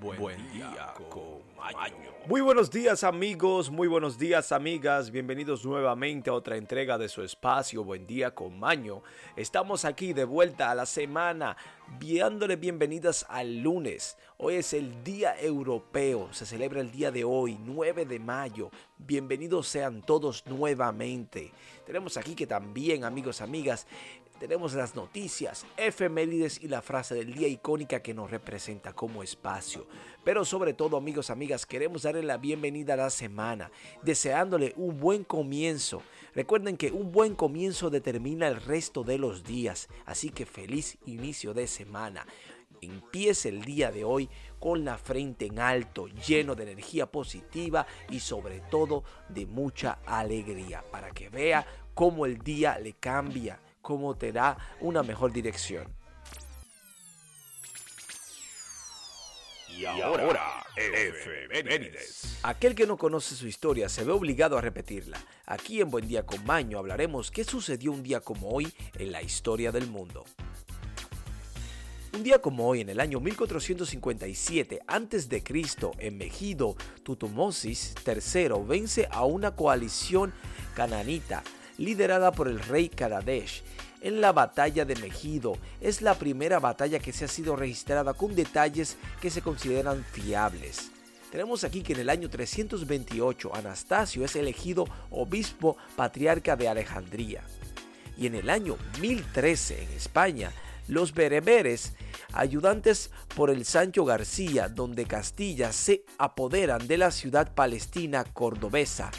Buen, día, con Maño. Muy buenos días amigos, muy buenos días amigas, bienvenidos nuevamente a otra entrega de su espacio Buen día con Maño. Estamos aquí de vuelta a la semana, dándole bienvenidas al lunes. Hoy es el Día Europeo, se celebra el día de hoy, 9 de mayo. Bienvenidos sean todos nuevamente. Tenemos aquí que también amigos, amigas, tenemos las noticias, efemérides y la frase del día icónica que nos representa como espacio. Pero sobre todo, amigos, amigas, queremos darle la bienvenida a la semana, deseándole un buen comienzo. Recuerden que un buen comienzo determina el resto de los días, así que feliz inicio de semana. Empiece el día de hoy con la frente en alto, lleno de energía positiva y sobre todo de mucha alegría, para que vea cómo el día le cambia cómo te da una mejor dirección. Y ahora, efemérides. Aquel que no conoce su historia se ve obligado a repetirla. Aquí en Buen Día con Maño hablaremos qué sucedió un día como hoy en la historia del mundo. Un día como hoy, en el año 1457 a.C., en Megido, Tutumosis III vence a una coalición cananita liderada por el rey Kadadesh en la batalla de Megido. Es la primera batalla que se ha sido registrada con detalles que se consideran fiables. Tenemos aquí que en el año 328 Anastasio es elegido obispo patriarca de Alejandría. Y en el año 1013 en España, los bereberes, ayudantes por el Sancho García, donde Castilla se apoderan de la ciudad palestina cordobesa,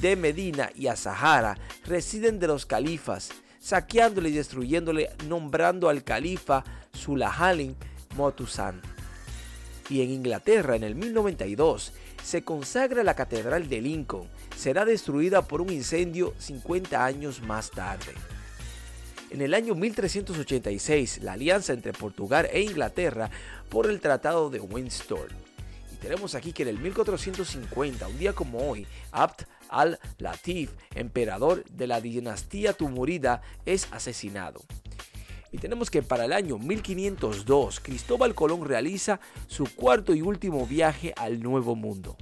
de Medina y Azahara, residen de los califas saqueándole y destruyéndole, nombrando al califa Sulahalin Motusan. Y en Inglaterra, en el 1092, se consagra la Catedral de Lincoln. Será destruida por un incendio 50 años más tarde. En el año 1386, la alianza entre Portugal e Inglaterra por el Tratado de Windsor. Y tenemos aquí que en el 1450, un día como hoy, Abd al-Latif, emperador de la dinastía Tumurida, es asesinado. Y tenemos que para el año 1502 Cristóbal Colón realiza su cuarto y último viaje al Nuevo Mundo.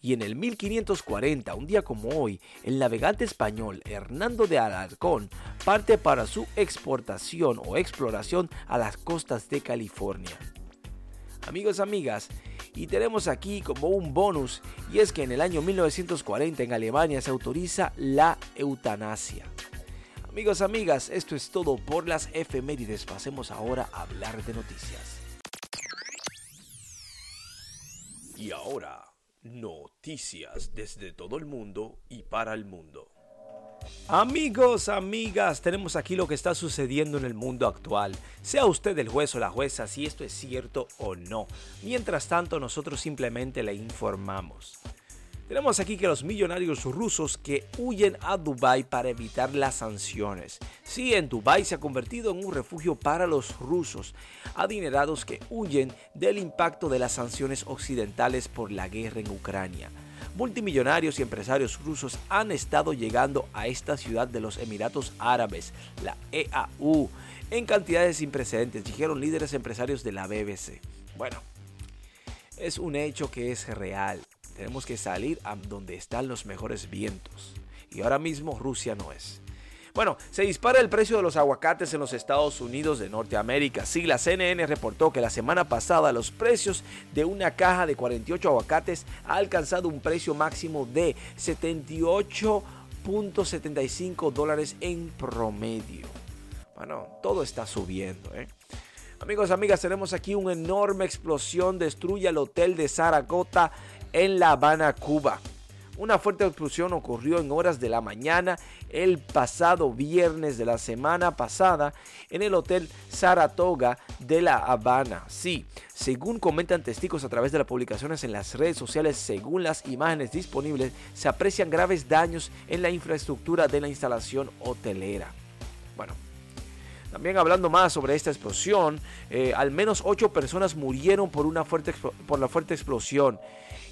Y en el 1540, un día como hoy, el navegante español Hernando de Alarcón parte para su exportación o exploración a las costas de California. Amigos, amigas, y tenemos aquí como un bonus, y es que en el año 1940 en Alemania se autoriza la eutanasia. Amigos, amigas, esto es todo por las efemérides. Pasemos ahora a hablar de noticias. Y ahora, noticias desde todo el mundo y para el mundo. Amigos, amigas, tenemos aquí lo que está sucediendo en el mundo actual. Sea usted el juez o la jueza si esto es cierto o no. Mientras tanto, nosotros simplemente le informamos. Tenemos aquí que los millonarios rusos que huyen a Dubái para evitar las sanciones. Sí, en Dubái se ha convertido en un refugio para los rusos, adinerados que huyen del impacto de las sanciones occidentales por la guerra en Ucrania multimillonarios y empresarios rusos han estado llegando a esta ciudad de los Emiratos Árabes, la EAU, en cantidades sin precedentes, dijeron líderes empresarios de la BBC. Bueno, es un hecho que es real. Tenemos que salir a donde están los mejores vientos. Y ahora mismo Rusia no es. Bueno, se dispara el precio de los aguacates en los Estados Unidos de Norteamérica. Sí, la CNN reportó que la semana pasada los precios de una caja de 48 aguacates ha alcanzado un precio máximo de 78.75 dólares en promedio. Bueno, todo está subiendo, ¿eh? Amigos, amigas, tenemos aquí una enorme explosión. Destruye el hotel de Zaragoza en La Habana, Cuba. Una fuerte explosión ocurrió en horas de la mañana el pasado viernes de la semana pasada en el Hotel Saratoga de La Habana. Sí, según comentan testigos a través de las publicaciones en las redes sociales, según las imágenes disponibles, se aprecian graves daños en la infraestructura de la instalación hotelera. Bueno, también hablando más sobre esta explosión, eh, al menos ocho personas murieron por, una fuerte, por la fuerte explosión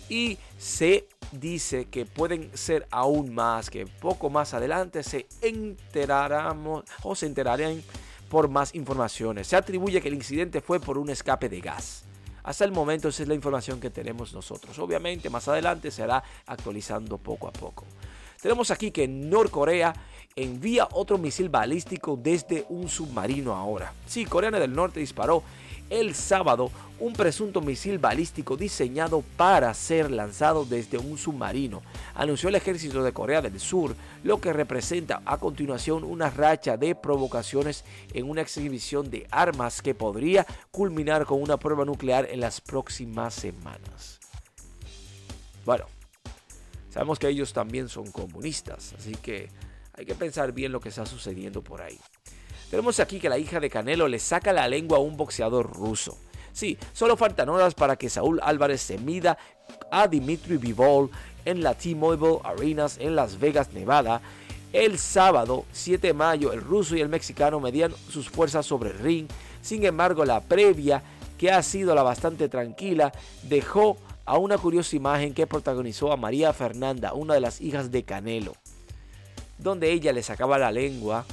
y se dice que pueden ser aún más, que poco más adelante se enterarán o se enterarán por más informaciones. Se atribuye que el incidente fue por un escape de gas. Hasta el momento esa es la información que tenemos nosotros. Obviamente más adelante se hará actualizando poco a poco. Tenemos aquí que Norcorea envía otro misil balístico desde un submarino ahora. Sí, Corea del Norte disparó el sábado un presunto misil balístico diseñado para ser lanzado desde un submarino, anunció el ejército de Corea del Sur, lo que representa a continuación una racha de provocaciones en una exhibición de armas que podría culminar con una prueba nuclear en las próximas semanas. Bueno, sabemos que ellos también son comunistas, así que hay que pensar bien lo que está sucediendo por ahí. Tenemos aquí que la hija de Canelo le saca la lengua a un boxeador ruso. Sí, solo faltan horas para que Saúl Álvarez se mida a Dimitri Vivol en la T-Mobile Arenas en Las Vegas, Nevada. El sábado 7 de mayo, el ruso y el mexicano medían sus fuerzas sobre el ring. Sin embargo, la previa, que ha sido la bastante tranquila, dejó a una curiosa imagen que protagonizó a María Fernanda, una de las hijas de Canelo, donde ella le sacaba la lengua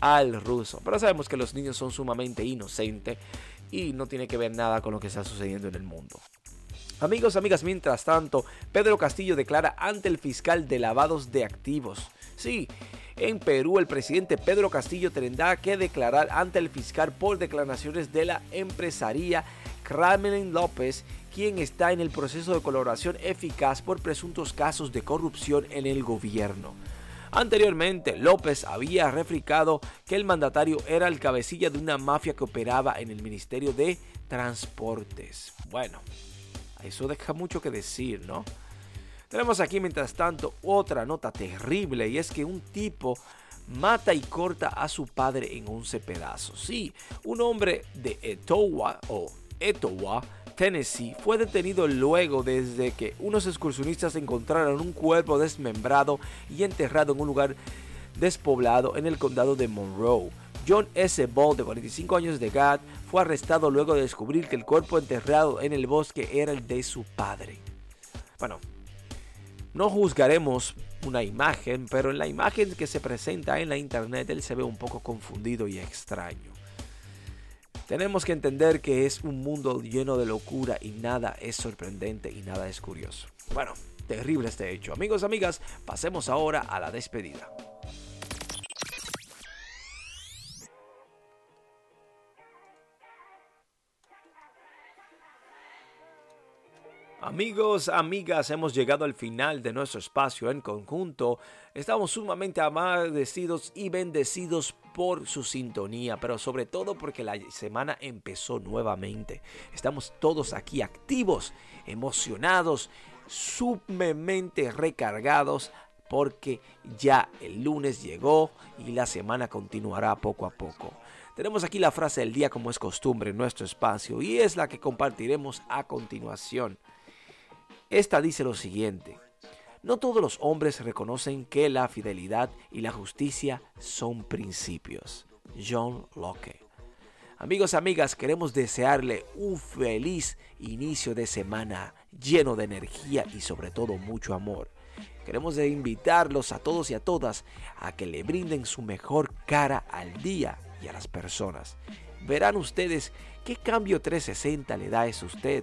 al ruso. Pero sabemos que los niños son sumamente inocentes y no tiene que ver nada con lo que está sucediendo en el mundo. Amigos, amigas, mientras tanto, Pedro Castillo declara ante el fiscal de lavados de activos. Sí, en Perú el presidente Pedro Castillo tendrá que declarar ante el fiscal por declaraciones de la empresaría Kremlin López, quien está en el proceso de colaboración eficaz por presuntos casos de corrupción en el gobierno. Anteriormente, López había refricado que el mandatario era el cabecilla de una mafia que operaba en el Ministerio de Transportes. Bueno, eso deja mucho que decir, ¿no? Tenemos aquí, mientras tanto, otra nota terrible y es que un tipo mata y corta a su padre en 11 pedazos. Sí, un hombre de Etowah o Etowah Tennessee, fue detenido luego desde que unos excursionistas encontraron un cuerpo desmembrado y enterrado en un lugar despoblado en el condado de Monroe. John S. Ball, de 45 años de edad, fue arrestado luego de descubrir que el cuerpo enterrado en el bosque era el de su padre. Bueno, no juzgaremos una imagen, pero en la imagen que se presenta en la internet él se ve un poco confundido y extraño. Tenemos que entender que es un mundo lleno de locura y nada es sorprendente y nada es curioso. Bueno, terrible este hecho. Amigos, amigas, pasemos ahora a la despedida. Amigos, amigas, hemos llegado al final de nuestro espacio en conjunto. Estamos sumamente agradecidos y bendecidos por su sintonía, pero sobre todo porque la semana empezó nuevamente. Estamos todos aquí activos, emocionados, sumamente recargados porque ya el lunes llegó y la semana continuará poco a poco. Tenemos aquí la frase del día como es costumbre en nuestro espacio y es la que compartiremos a continuación. Esta dice lo siguiente. No todos los hombres reconocen que la fidelidad y la justicia son principios. John Locke. Amigos, amigas, queremos desearle un feliz inicio de semana lleno de energía y sobre todo mucho amor. Queremos invitarlos a todos y a todas a que le brinden su mejor cara al día y a las personas. Verán ustedes qué cambio 360 le da eso usted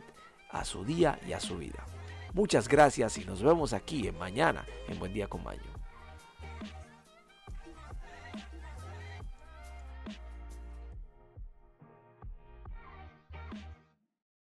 a su día y a su vida. Muchas gracias y nos vemos aquí en mañana en Buen Día con Maño.